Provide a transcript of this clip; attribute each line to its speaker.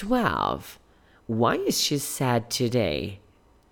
Speaker 1: 12. Why is she sad today?